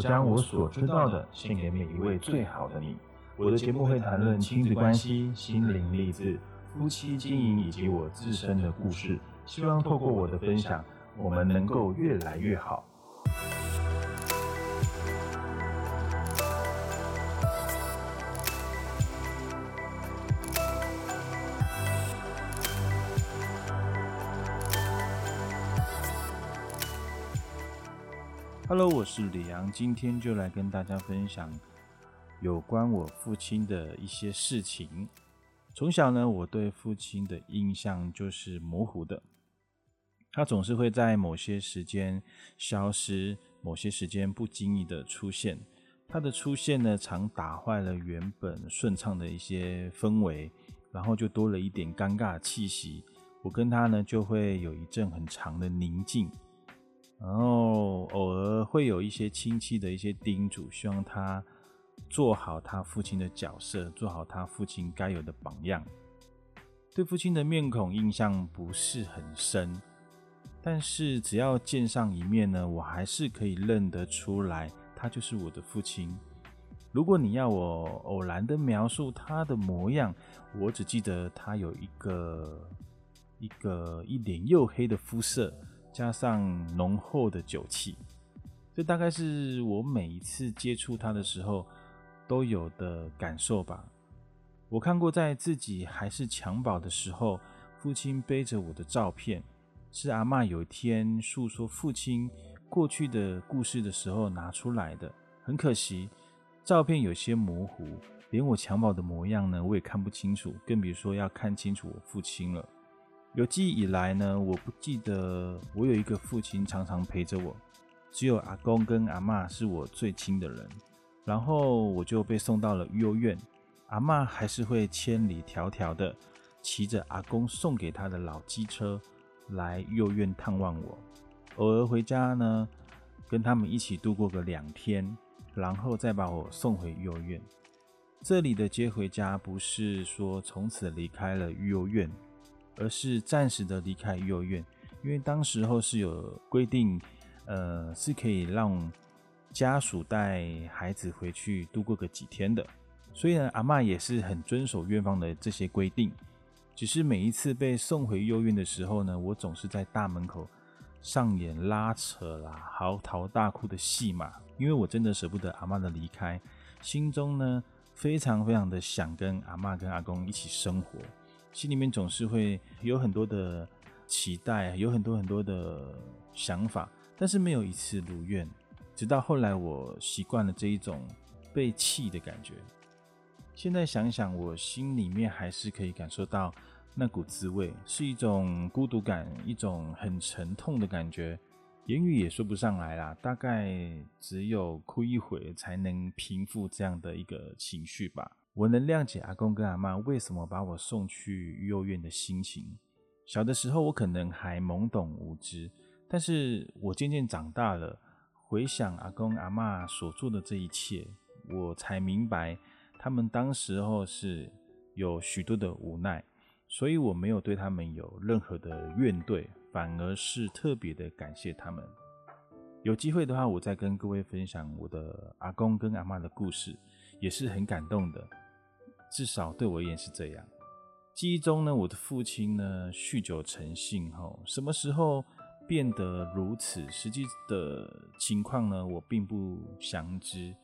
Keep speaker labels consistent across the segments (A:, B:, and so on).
A: 将我所知道的献给每一位最好的你。我的节目会谈论亲子关系、心灵励志、夫妻经营以及我自身的故事。希望透过我的分享，我们能够越来越好。Hello，我是李阳，今天就来跟大家分享有关我父亲的一些事情。从小呢，我对父亲的印象就是模糊的，他总是会在某些时间消失，某些时间不经意的出现。他的出现呢，常打坏了原本顺畅的一些氛围，然后就多了一点尴尬气息。我跟他呢，就会有一阵很长的宁静。然后偶尔会有一些亲戚的一些叮嘱，希望他做好他父亲的角色，做好他父亲该有的榜样。对父亲的面孔印象不是很深，但是只要见上一面呢，我还是可以认得出来，他就是我的父亲。如果你要我偶然的描述他的模样，我只记得他有一个一个一脸黝黑的肤色。加上浓厚的酒气，这大概是我每一次接触他的时候都有的感受吧。我看过在自己还是襁褓的时候，父亲背着我的照片，是阿妈有一天诉说父亲过去的故事的时候拿出来的。很可惜，照片有些模糊，连我襁褓的模样呢，我也看不清楚，更别说要看清楚我父亲了。有记忆以来呢，我不记得我有一个父亲常常陪着我，只有阿公跟阿妈是我最亲的人。然后我就被送到了育幼院，阿妈还是会千里迢迢的骑着阿公送给他的老机车来幼院探望我。偶尔回家呢，跟他们一起度过个两天，然后再把我送回育幼院。这里的接回家不是说从此离开了育幼院。而是暂时的离开幼儿园，因为当时候是有规定，呃，是可以让家属带孩子回去度过个几天的。所以呢，阿妈也是很遵守院方的这些规定。只是每一次被送回幼儿园的时候呢，我总是在大门口上演拉扯啦、嚎啕大哭的戏码，因为我真的舍不得阿妈的离开，心中呢非常非常的想跟阿妈跟阿公一起生活。心里面总是会有很多的期待，有很多很多的想法，但是没有一次如愿。直到后来，我习惯了这一种被气的感觉。现在想想，我心里面还是可以感受到那股滋味，是一种孤独感，一种很沉痛的感觉，言语也说不上来啦。大概只有哭一会才能平复这样的一个情绪吧。我能谅解阿公跟阿妈为什么把我送去幼儿园的心情。小的时候，我可能还懵懂无知，但是我渐渐长大了，回想阿公阿妈所做的这一切，我才明白他们当时候是有许多的无奈，所以我没有对他们有任何的怨怼，反而是特别的感谢他们。有机会的话，我再跟各位分享我的阿公跟阿妈的故事，也是很感动的。至少对我而言是这样。记忆中呢，我的父亲呢酗酒成性，吼，什么时候变得如此？实际的情况呢，我并不详知，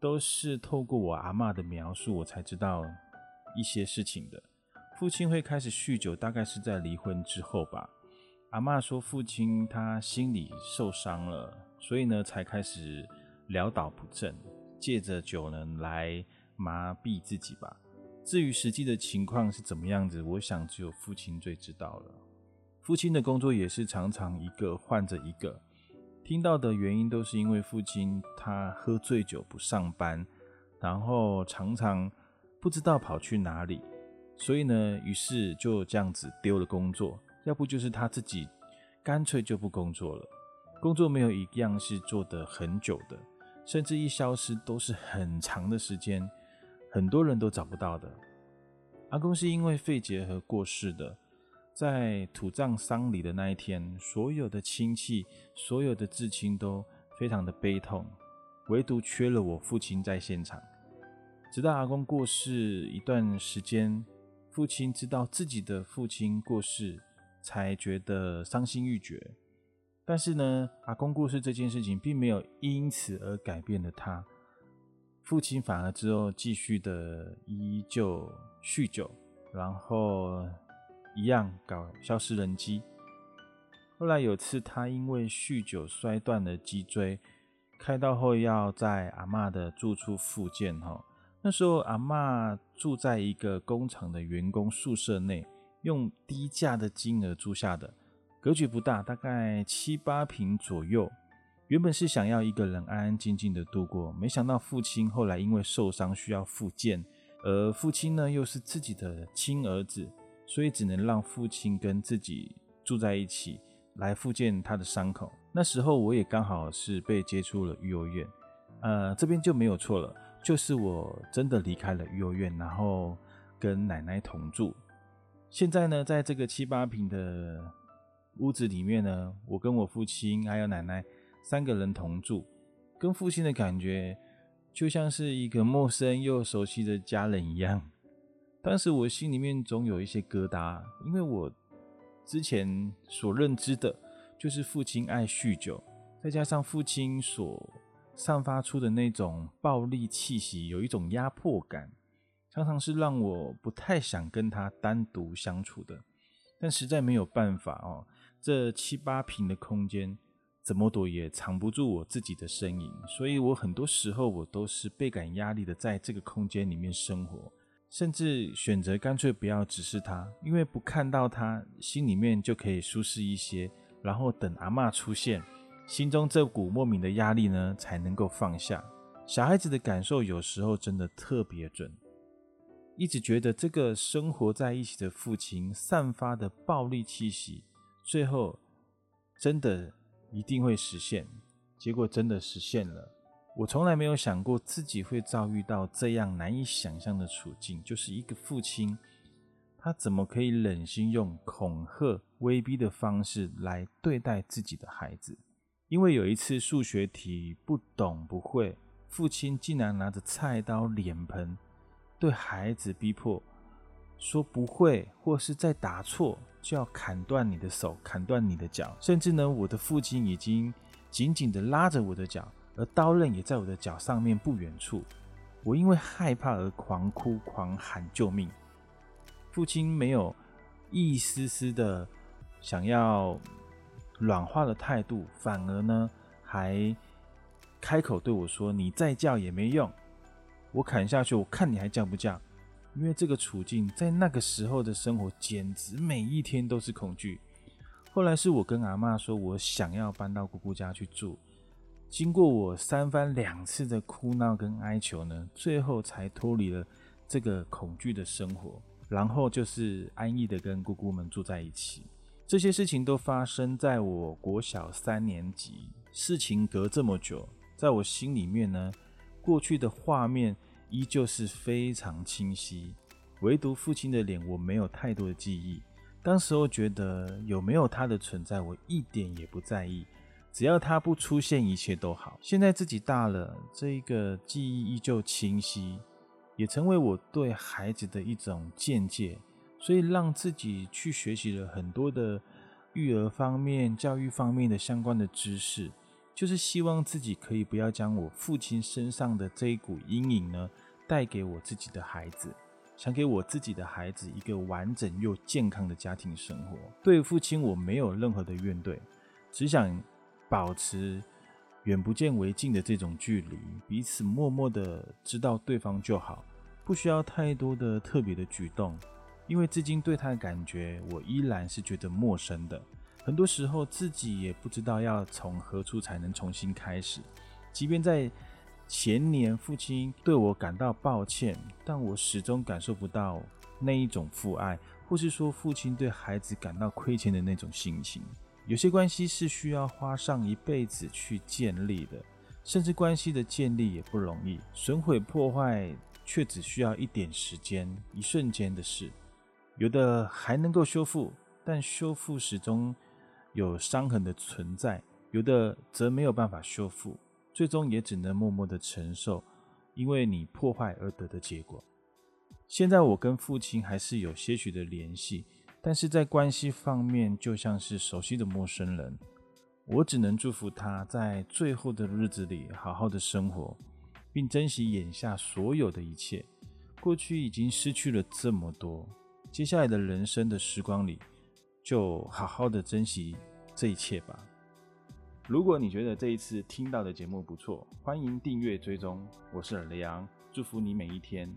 A: 都是透过我阿妈的描述，我才知道一些事情的。父亲会开始酗酒，大概是在离婚之后吧。阿妈说，父亲他心里受伤了，所以呢，才开始潦倒不振，借着酒呢来。麻痹自己吧。至于实际的情况是怎么样子，我想只有父亲最知道了。父亲的工作也是常常一个换着一个，听到的原因都是因为父亲他喝醉酒不上班，然后常常不知道跑去哪里，所以呢，于是就这样子丢了工作。要不就是他自己干脆就不工作了，工作没有一样是做得很久的，甚至一消失都是很长的时间。很多人都找不到的。阿公是因为肺结核过世的，在土葬丧礼的那一天，所有的亲戚、所有的至亲都非常的悲痛，唯独缺了我父亲在现场。直到阿公过世一段时间，父亲知道自己的父亲过世，才觉得伤心欲绝。但是呢，阿公过世这件事情并没有因此而改变了他。父亲反而之后继续的依旧酗酒，然后一样搞消失人机。后来有次他因为酗酒摔断了脊椎，开刀后要在阿妈的住处复健。哈，那时候阿妈住在一个工厂的员工宿舍内，用低价的金额租下的。格局不大，大概七八平左右。原本是想要一个人安安静静的度过，没想到父亲后来因为受伤需要复健，而父亲呢又是自己的亲儿子，所以只能让父亲跟自己住在一起来复健他的伤口。那时候我也刚好是被接触了育幼院，呃，这边就没有错了，就是我真的离开了育幼院，然后跟奶奶同住。现在呢，在这个七八平的。屋子里面呢，我跟我父亲还有奶奶三个人同住，跟父亲的感觉就像是一个陌生又熟悉的家人一样。当时我心里面总有一些疙瘩，因为我之前所认知的就是父亲爱酗酒，再加上父亲所散发出的那种暴力气息，有一种压迫感，常常是让我不太想跟他单独相处的。但实在没有办法哦。这七八平的空间，怎么躲也藏不住我自己的身影，所以我很多时候我都是倍感压力的，在这个空间里面生活，甚至选择干脆不要直视他，因为不看到他，心里面就可以舒适一些，然后等阿妈出现，心中这股莫名的压力呢才能够放下。小孩子的感受有时候真的特别准，一直觉得这个生活在一起的父亲散发的暴力气息。最后，真的一定会实现。结果真的实现了。我从来没有想过自己会遭遇到这样难以想象的处境，就是一个父亲，他怎么可以忍心用恐吓、威逼的方式来对待自己的孩子？因为有一次数学题不懂不会，父亲竟然拿着菜刀、脸盆对孩子逼迫，说不会或是在打错。就要砍断你的手，砍断你的脚，甚至呢，我的父亲已经紧紧的拉着我的脚，而刀刃也在我的脚上面不远处。我因为害怕而狂哭狂喊救命。父亲没有一丝丝的想要软化的态度，反而呢还开口对我说：“你再叫也没用，我砍下去，我看你还叫不叫。”因为这个处境，在那个时候的生活，简直每一天都是恐惧。后来是我跟阿妈说，我想要搬到姑姑家去住。经过我三番两次的哭闹跟哀求呢，最后才脱离了这个恐惧的生活，然后就是安逸的跟姑姑们住在一起。这些事情都发生在我国小三年级。事情隔这么久，在我心里面呢，过去的画面。依旧是非常清晰，唯独父亲的脸，我没有太多的记忆。当时候觉得有没有他的存在，我一点也不在意，只要他不出现，一切都好。现在自己大了，这个记忆依旧清晰，也成为我对孩子的一种见解，所以让自己去学习了很多的育儿方面、教育方面的相关的知识，就是希望自己可以不要将我父亲身上的这一股阴影呢。带给我自己的孩子，想给我自己的孩子一个完整又健康的家庭生活。对父亲，我没有任何的怨怼，只想保持远不见为近的这种距离，彼此默默的知道对方就好，不需要太多的特别的举动。因为至今对他的感觉，我依然是觉得陌生的。很多时候自己也不知道要从何处才能重新开始，即便在。前年父亲对我感到抱歉，但我始终感受不到那一种父爱，或是说父亲对孩子感到亏欠的那种心情。有些关系是需要花上一辈子去建立的，甚至关系的建立也不容易，损毁破坏却只需要一点时间、一瞬间的事。有的还能够修复，但修复始终有伤痕的存在；有的则没有办法修复。最终也只能默默的承受，因为你破坏而得的结果。现在我跟父亲还是有些许的联系，但是在关系方面就像是熟悉的陌生人。我只能祝福他在最后的日子里好好的生活，并珍惜眼下所有的一切。过去已经失去了这么多，接下来的人生的时光里，就好好的珍惜这一切吧。如果你觉得这一次听到的节目不错，欢迎订阅追踪。我是尔雷昂，祝福你每一天。